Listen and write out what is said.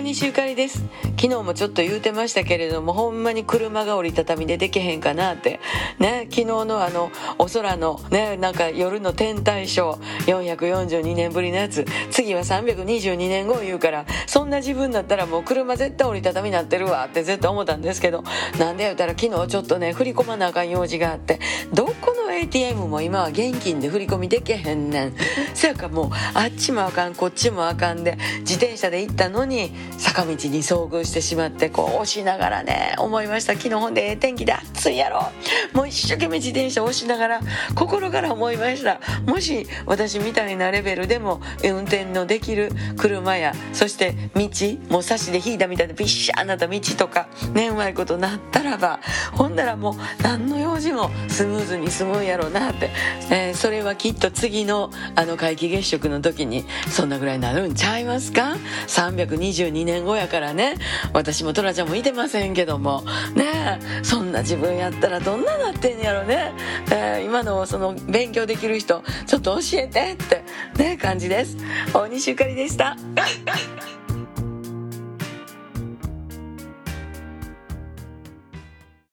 西ゆかりです。昨日もちょっと言うてましたけれどもほんまに車が折りたたみでできへんかなって。ね昨日のあのお空のねなんか夜の天体ショー442年ぶりのやつ。次は322年後言うからそんな自分だったらもう車絶対折りたたみになってるわって絶対思ったんですけどなんで言うたら昨日ちょっとね振り込まなあかん用事があってどこの ATM も今は現金で振り込みできへんねん。そやかもうあっちもあかんこっちもあかんで自転車で行ったのに坂道に遭遇してしまってこう押しながらね思いました。昨日ほんでええ天気で暑いやろ。もう一生懸命自転車押しながら心から思いました。もし私みたいなレベルでも運転のできる車やそして道もう差しで引いたみたいなビッシャーなった道とかねうまいことなったらばほんならもう何の用事もスムーズに済むんややろうなって、えーそれはきっと次のあの皆既月食の時にそんなぐらいになるんちゃいますか？322年後やからね。私もトラちゃんもいてませんけども。ねそんな自分やったらどんななってんやろね、えー今のその勉強できる人ちょっと教えてってね感じです。大西ゆかりでした。